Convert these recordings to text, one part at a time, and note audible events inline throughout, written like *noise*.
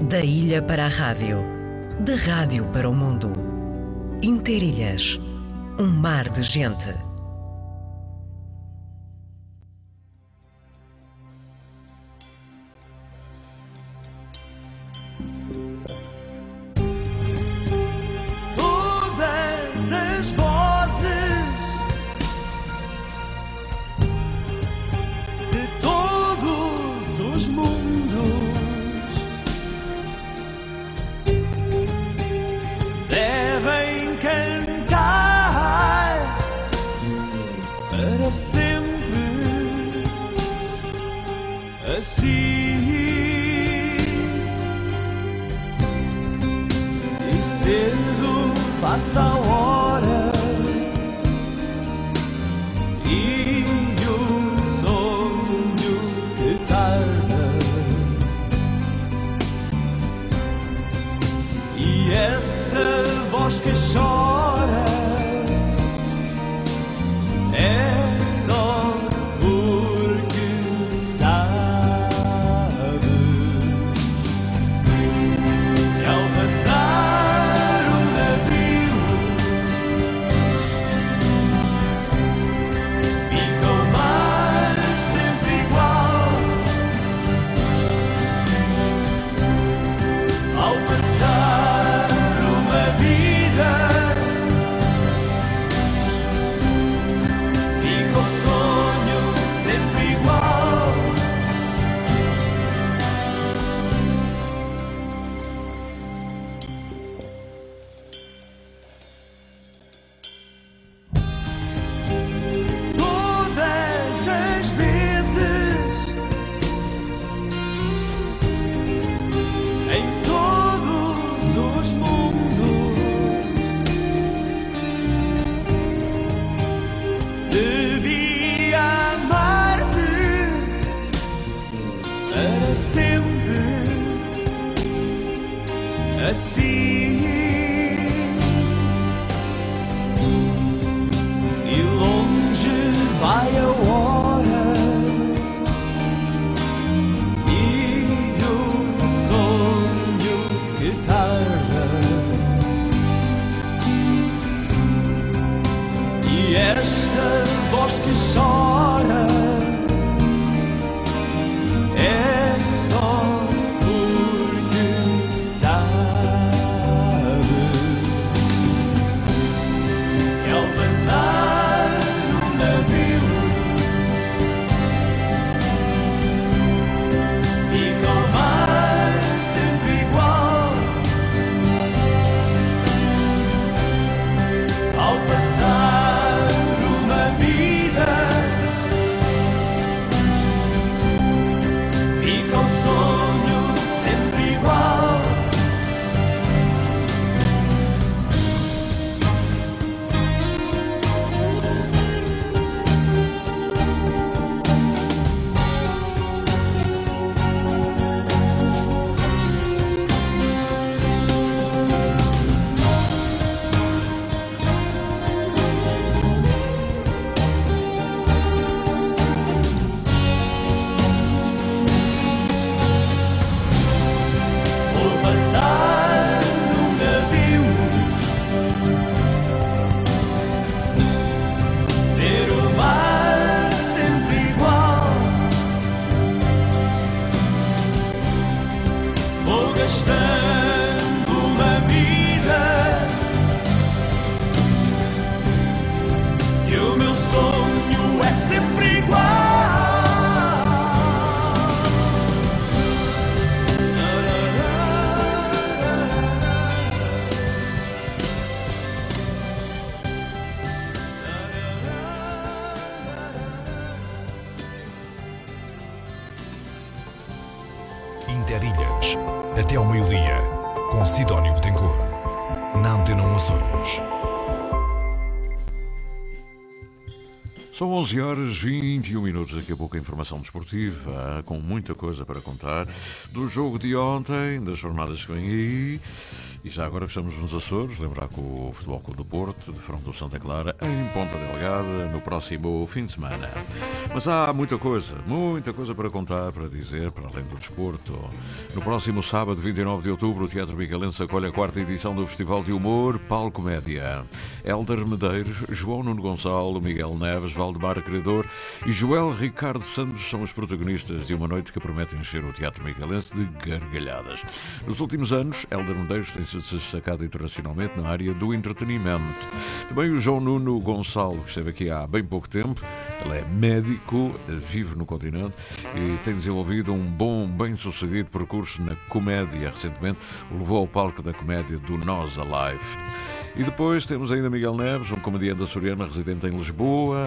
Da ilha para a rádio, da rádio para o mundo. Interilhas, um mar de gente. Cedo passa a hora. E o sonho que tarda e essa voz que chora para sempre assim. E longe vai a hora. E o sonho que tarda. E esta voz que chora Interilhas, até ao meio-dia, com Sidónio Betancourt, na Antena 1 Açores. São 11 horas 21 minutos. Daqui a pouco a informação desportiva, com muita coisa para contar. Do jogo de ontem, das jornadas que vêm aí E já agora estamos nos Açores, lembrar que o Futebol Clube do Porto defronta o Santa Clara em Ponta Delgada no próximo fim de semana. Mas há muita coisa, muita coisa para contar, para dizer, para além do desporto. No próximo sábado, 29 de outubro, o Teatro Miguelense acolhe a quarta edição do Festival de Humor Palco Média. Helder Medeiros, João Nuno Gonçalo, Miguel Neves, Valdemar Criador e Joel Ricardo Santos são os protagonistas de uma noite que promete encher o Teatro Miguelense de gargalhadas. Nos últimos anos, Helder Medeiros tem se destacado internacionalmente na área do entretenimento. Também o João Nuno Gonçalo, que esteve aqui há bem pouco tempo, ele é médico, vive no continente e tem desenvolvido um bom, bem-sucedido percurso na comédia. Recentemente o levou ao palco da comédia do Nós Alive. E depois temos ainda Miguel Neves, um comediante açoriano residente em Lisboa.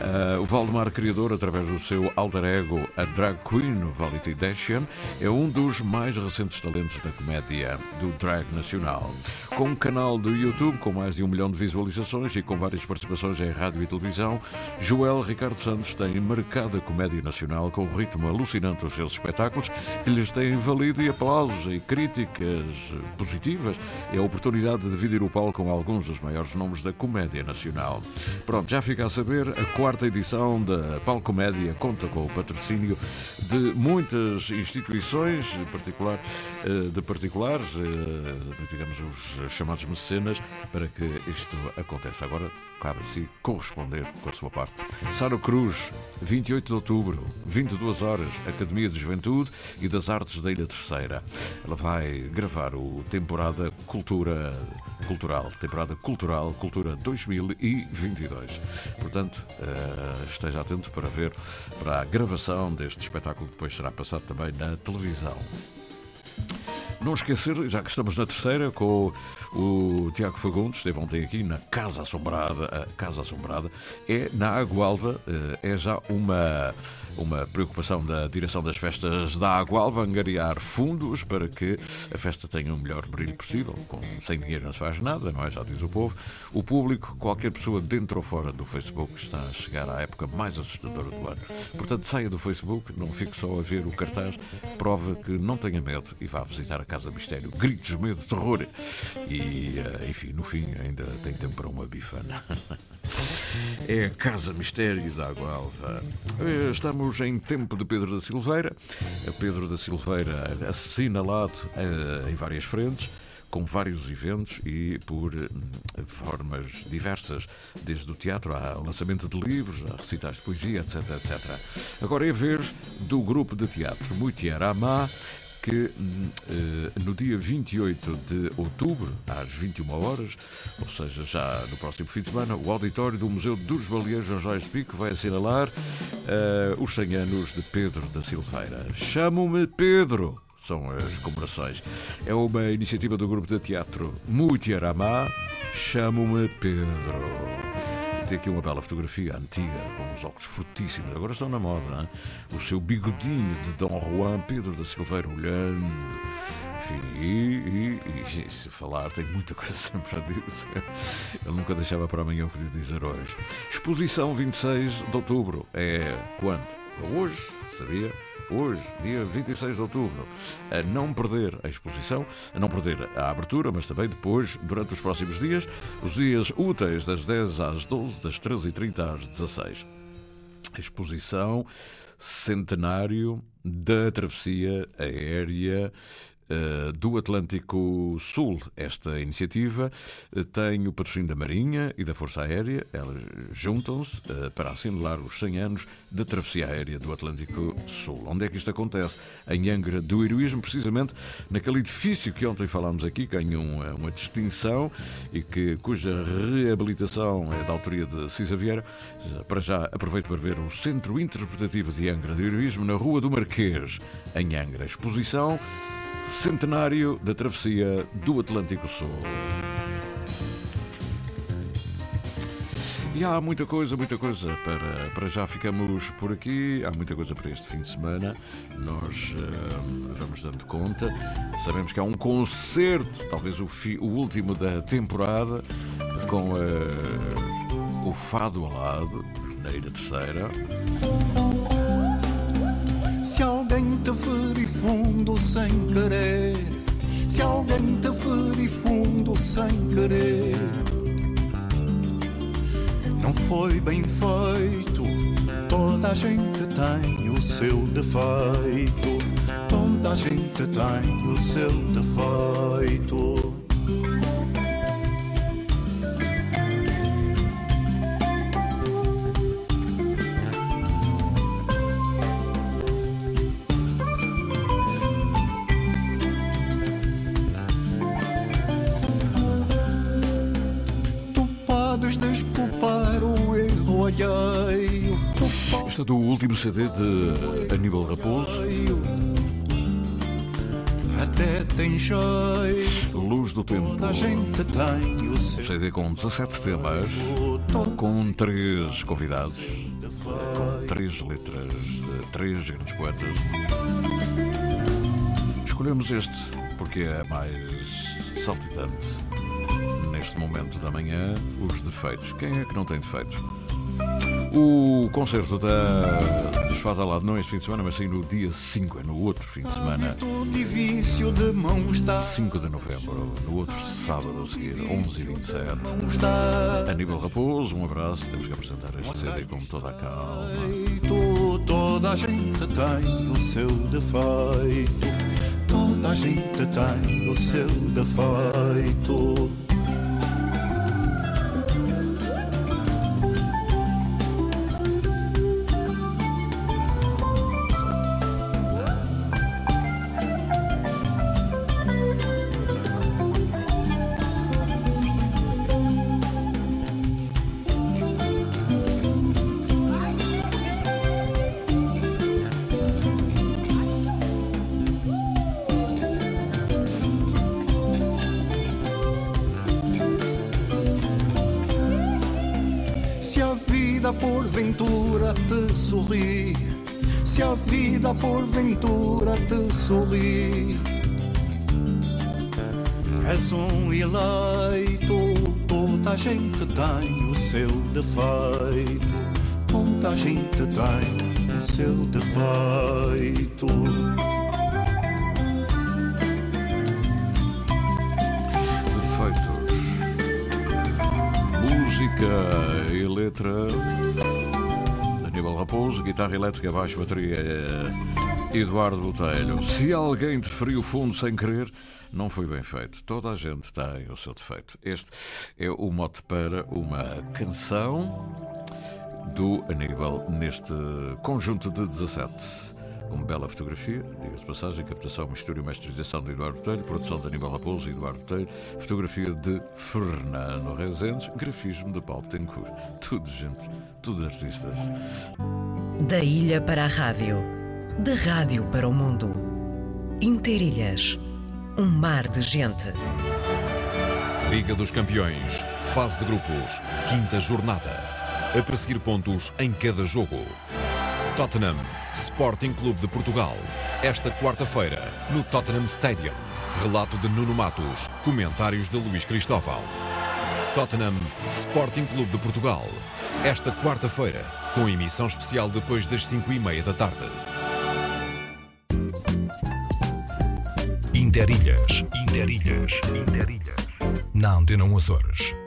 Uh, o Valdemar Criador, através do seu alter ego, a drag queen Vality Dashian, é um dos mais recentes talentos da comédia do drag nacional. Com um canal do YouTube com mais de um milhão de visualizações e com várias participações em rádio e televisão, Joel Ricardo Santos tem marcado a comédia nacional com um ritmo alucinante dos seus espetáculos que lhes têm valido e aplausos e críticas positivas e a oportunidade de dividir o palco com alguns dos maiores nomes da comédia nacional. Pronto, já fica a saber, a quarta edição da Palcomédia conta com o patrocínio de muitas instituições, particular, eh, de particulares, eh, digamos os chamados mecenas, para que isto aconteça. Agora cabe a si corresponder com a sua parte. Sara Cruz, 28 de outubro, 22 horas, Academia de Juventude e das Artes da Ilha Terceira. Ela vai gravar o temporada Cultura Cultural temporada cultural, Cultura 2022. Portanto, uh, esteja atento para ver para a gravação deste espetáculo que depois será passado também na televisão. Não esquecer, já que estamos na terceira, com o Tiago Fagundes, esteve ontem aqui na Casa Assombrada. A Casa Assombrada é na Água eh, é já uma uma preocupação da direção das festas da Água angariar fundos para que a festa tenha o melhor brilho possível. Com, sem dinheiro não se faz nada, não é? Já diz o povo. O público, qualquer pessoa dentro ou fora do Facebook, está a chegar à época mais assustadora do ano. Portanto, saia do Facebook, não fique só a ver o cartaz, prova que não tenha medo e vá visitar a Casa Mistério. Gritos, medo, terror. E, eh, enfim, no fim ainda tem tempo para uma bifana. *laughs* É a Casa Mistério da Água Alva. Eh, estamos em tempo de Pedro da Silveira. Pedro da Silveira assinalado eh, em várias frentes com vários eventos e por hum, formas diversas, desde o teatro ao lançamento de livros, a recitais de poesia, etc, etc. Agora é ver do grupo de teatro Muitier Amá, que eh, no dia 28 de outubro, às 21 horas, ou seja, já no próximo fim de semana, o auditório do Museu dos Baleeiros João de Pico vai assinalar uh, os 100 anos de Pedro da Silveira. Chamo-me Pedro! São as comemorações. É uma iniciativa do grupo de teatro Mutiaramá. Chamo-me Pedro tem aqui uma bela fotografia antiga, com os óculos fortíssimos, agora estão na moda, hein? o seu bigodinho de Dom Juan Pedro da Silveira olhando. Enfim, e, e, e, se falar, tem muita coisa *laughs* sempre a dizer. Ele nunca deixava para amanhã o que dizer hoje. Exposição 26 de outubro. É quando? Hoje, sabia? hoje, dia 26 de outubro, a não perder a exposição, a não perder a abertura, mas também depois, durante os próximos dias, os dias úteis das 10 às 12, das 13h30 às 16 A exposição centenário da travessia aérea do Atlântico Sul. Esta iniciativa uh, tem o patrocínio da Marinha e da Força Aérea. Elas juntam-se uh, para assinalar os 100 anos da travessia aérea do Atlântico Sul. Onde é que isto acontece? Em Angra do Heroísmo, precisamente naquele edifício que ontem falámos aqui, que ganhou uma, uma distinção e que, cuja reabilitação é da autoria de Cisa Vieira. Para já, aproveito para ver o Centro Interpretativo de Angra do Heroísmo na Rua do Marquês, em Angra. Exposição centenário da travessia do Atlântico Sul. E há muita coisa, muita coisa para, para já ficamos por aqui. Há muita coisa para este fim de semana. Nós uh, vamos dando conta. Sabemos que há um concerto, talvez o, fi, o último da temporada, com uh, o Fado Alado, na Ilha Terceira. Se alguém te ferir fundo sem querer Se alguém te feriu fundo sem querer, não foi bem feito. Toda a gente tem o seu defeito. Toda a gente tem o seu defeito. Desculpar o erro alheio. Isto é do último CD de Aníbal Raposo, até tem jeito. Luz do Tempo. Toda a gente tem o seu CD com 17 temas, com três convidados, com três letras de três grandes poetas. Escolhemos este porque é mais saltitante. Neste momento da manhã, os defeitos. Quem é que não tem defeitos? O concerto da Desfada Lado não é este fim de semana, mas sim no dia 5, é no outro fim de semana. virtude e vício de mãos dar. 5 de novembro, no outro sábado a seguir, 11 e 27 Mãos dar. Aníbal Raposo, um abraço. Temos que apresentar este CD com toda a calma. Toda a gente tem o seu defeito. Toda a gente tem o seu defeito. Vida porventura te sorri, se a vida porventura te sorri, és um eleito. Toda a gente tem o seu defeito, toda a gente tem o seu defeito. Defeitos. Música letra. Aníbal Raposo, guitarra elétrica, baixo, bateria. eh, Eduardo Botelho. Se alguém interferiu fundo sem querer, não foi bem feito. Toda a gente tem o seu defeito. Este é o mote para uma canção do Aníbal neste conjunto de 17. Uma bela fotografia, diga-se de passagem, captação, mistura e masterização de Eduardo Botelho, produção de Aníbal Raposo e Eduardo Botelho, fotografia de Fernando Rezendes, grafismo de Paulo Tencourt. Tudo, gente, tudo artistas. Da ilha para a rádio, da rádio para o mundo. Interilhas, um mar de gente. Liga dos Campeões, fase de grupos, quinta jornada. A perseguir pontos em cada jogo. Tottenham, Sporting Clube de Portugal. Esta quarta-feira, no Tottenham Stadium. Relato de Nuno Matos, comentários de Luís Cristóvão. Tottenham, Sporting Clube de Portugal. Esta quarta-feira, com emissão especial depois das 5 e meia da tarde. Interilhas. Interilhas. Interilhas. Na Antena 1 Açores.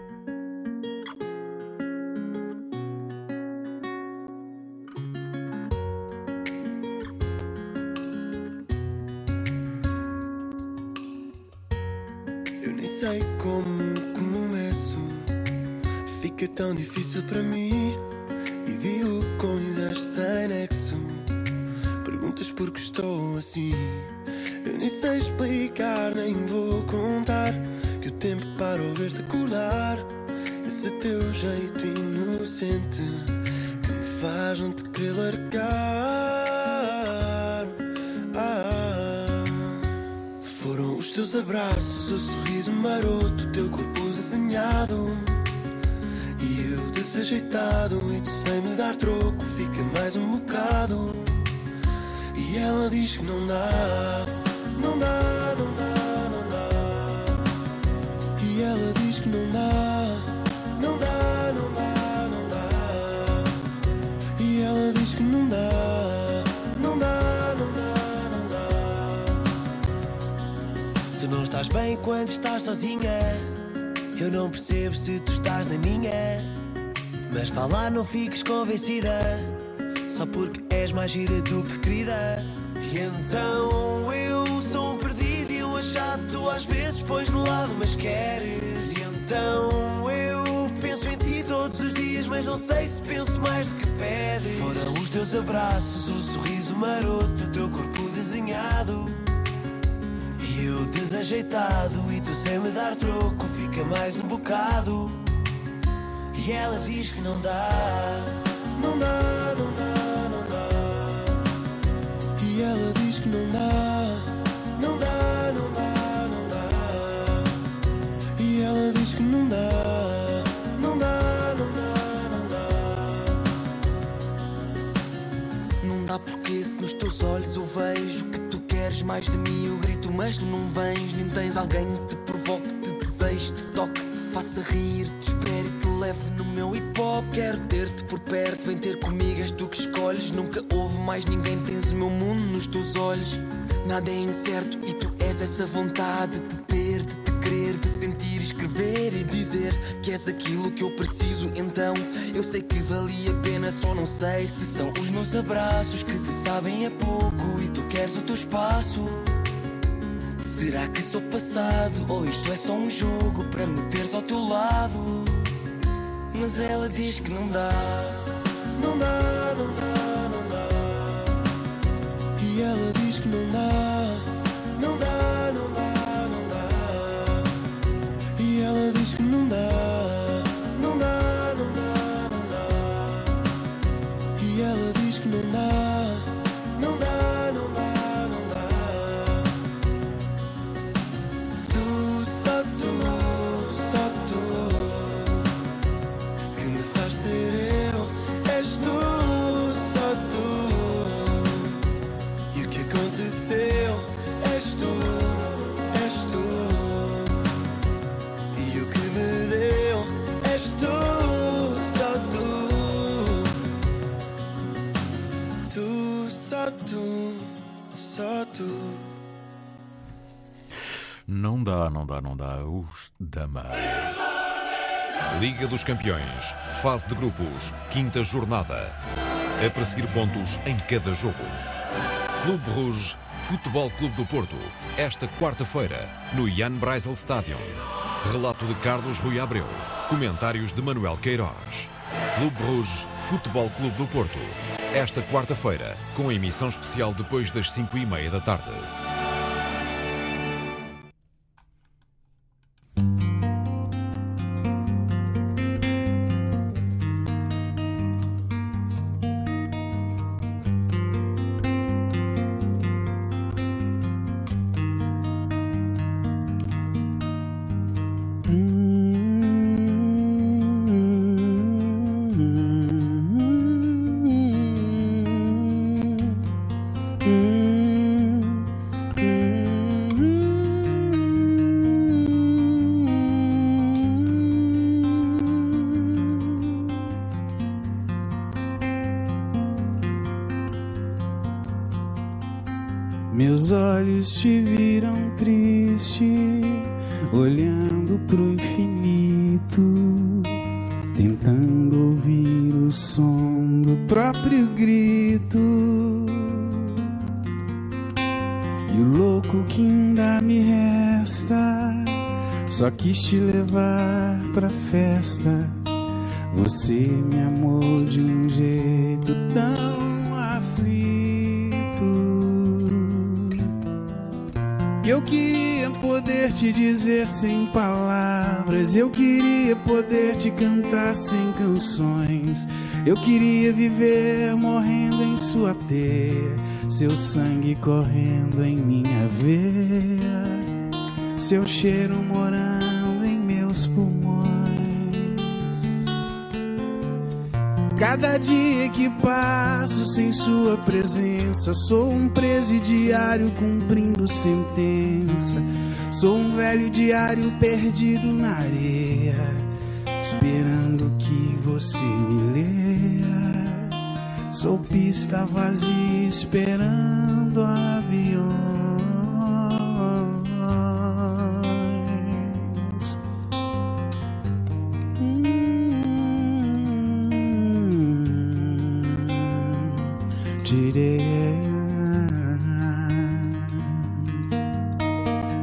Difícil para mim. E digo coisas sem nexo. Perguntas porque estou assim. Eu nem sei explicar, nem vou contar. Que o tempo para ouvir-te acordar. Esse teu jeito inocente que me faz não te querer largar. Ah. Foram os teus abraços, o sorriso maroto, o teu corpo desenhado. Eu desajeitado, e tu sem me dar troco, fica mais um bocado. E ela diz que não dá, não dá, não dá, não dá. E ela diz que não dá, não dá, não dá, não dá. E ela diz que não dá, não dá, não dá, não dá. Tu não estás bem quando estás sozinha. Eu não percebo se tu estás na minha. Mas vá lá, não fiques convencida. Só porque és mais gira do que querida. E então eu sou um perdido e um achado. Tu às vezes pões de lado, mas queres. E então eu penso em ti todos os dias, mas não sei se penso mais do que pedes. Foram os teus abraços, o sorriso maroto, o teu corpo desenhado. E eu desajeitado, e tu sem me dar troco, fica mais um bocado. E ela diz que não dá, não dá, não dá, não dá. E ela diz que não dá, não dá, não dá, não dá. E ela diz que não dá, não dá, não dá, não dá. Não dá porque se nos teus olhos eu vejo que tu queres mais de mim, eu grito, mas tu não vens, nem tens alguém que te provoque, te deseje, te toque, te faça rir, perto, vem ter comigo, és tu que escolhes. Nunca houve mais ninguém, tens o meu mundo nos teus olhos. Nada é incerto e tu és essa vontade de ter, de te querer, de sentir, escrever e dizer que és aquilo que eu preciso. Então eu sei que valia a pena, só não sei se são os meus abraços que te sabem a pouco e tu queres o teu espaço. Será que sou passado ou isto é só um jogo para me teres ao teu lado? Mas ela diz que não dá, não dá, não dá, não dá. E ela diz que não dá, não dá. Os Dama. Liga dos Campeões, fase de grupos, quinta jornada. A perseguir pontos em cada jogo. Clube Rouge, Futebol Clube do Porto, esta quarta-feira, no Jan Breisel Stadium. Relato de Carlos Rui Abreu. Comentários de Manuel Queiroz. Clube Rouge, Futebol Clube do Porto. Esta quarta-feira, com emissão especial depois das 5 e meia da tarde. Meus olhos te viram triste, olhando pro infinito, tentando ouvir o som do próprio grito. E o louco que ainda me resta, só quis te levar pra festa. Você me amou de um jeito tão eu queria poder te dizer sem palavras. Eu queria poder te cantar sem canções. Eu queria viver morrendo em sua teia, seu sangue correndo em minha veia, seu cheiro morando em meus pulmões. Cada dia que passo sem sua presença, sou um presidiário cumprindo sentença. Sou um velho diário perdido na areia, esperando que você me leia. Sou pista vazia esperando aviões.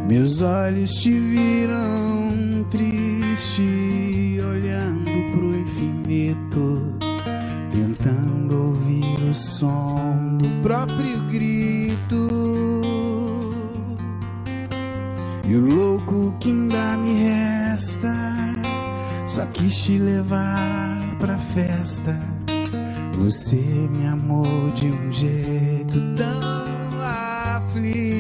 Meus olhos te viram triste, olhando pro infinito, tentando ouvir o som do próprio grito. E o louco que ainda me resta, só quis te levar pra festa. Você me amou de um jeito tão aflito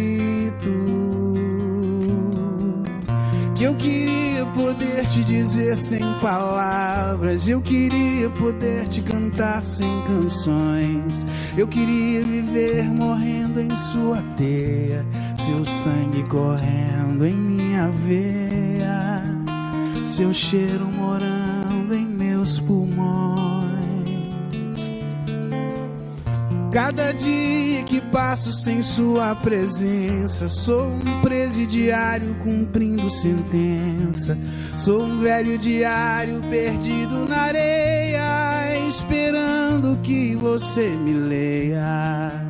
eu queria poder te dizer sem palavras. Eu queria poder te cantar sem canções. Eu queria viver morrendo em sua teia, seu sangue correndo em minha veia, seu cheiro morando em meus pulmões. Cada dia que passo sem sua presença, sou um presidiário cumprindo sentença. Sou um velho diário perdido na areia, esperando que você me leia.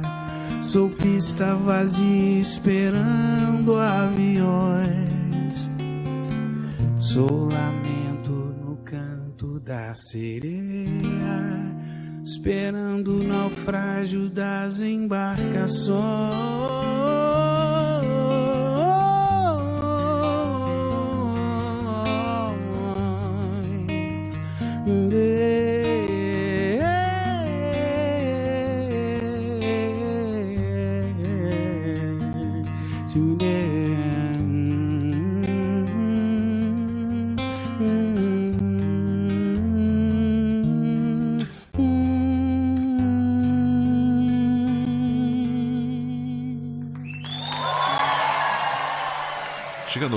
Sou pista vazia esperando aviões. Sou lamento no canto da sereia esperando o naufrágio das embarcações.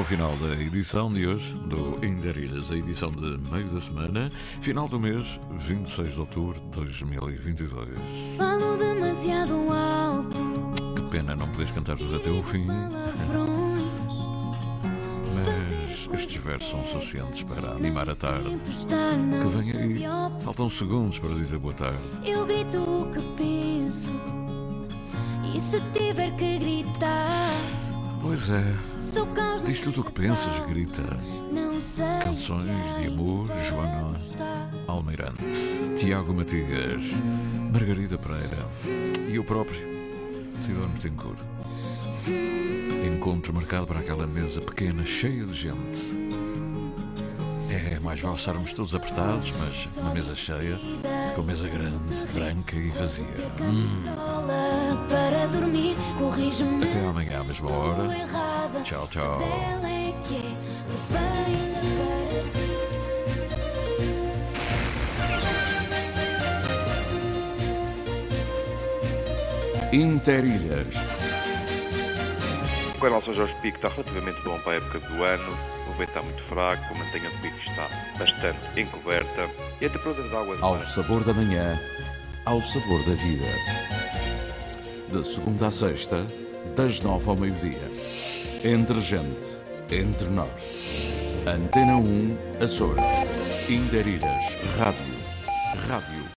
Final da edição de hoje do Inderilhas, a edição de meio da semana, final do mês, 26 de outubro de 2022. Falo demasiado alto. Que pena não poderes cantar tudo até o fim, mas estes versos são suficientes para animar a tarde. Que vem aí, faltam segundos para dizer boa tarde. Eu grito o que penso. E se tiver que gritar, Pois é, diz tudo o que pensas, grita. Canções de amor, ainda Joana. Almeirante, Tiago Matias, Margarida Pereira e eu próprio, Sidónio Betancourt. Encontro marcado para aquela mesa pequena, cheia de gente. É, mais vale estarmos todos apertados, mas uma mesa cheia, uma mesa grande, branca e vazia. Hum. Até amanhã, à mesma hora. Tchau, tchau. É é. Interilhas. O canal São Jorge Pico está relativamente bom para a época do ano, está muito fraco, a mantenha está bastante encoberta e a temperatura Ao sabor da manhã, ao sabor da vida. De segunda a sexta, das nove ao meio-dia. Entre gente, entre nós. Antena 1, Açores. Interilhas, Rádio. Rádio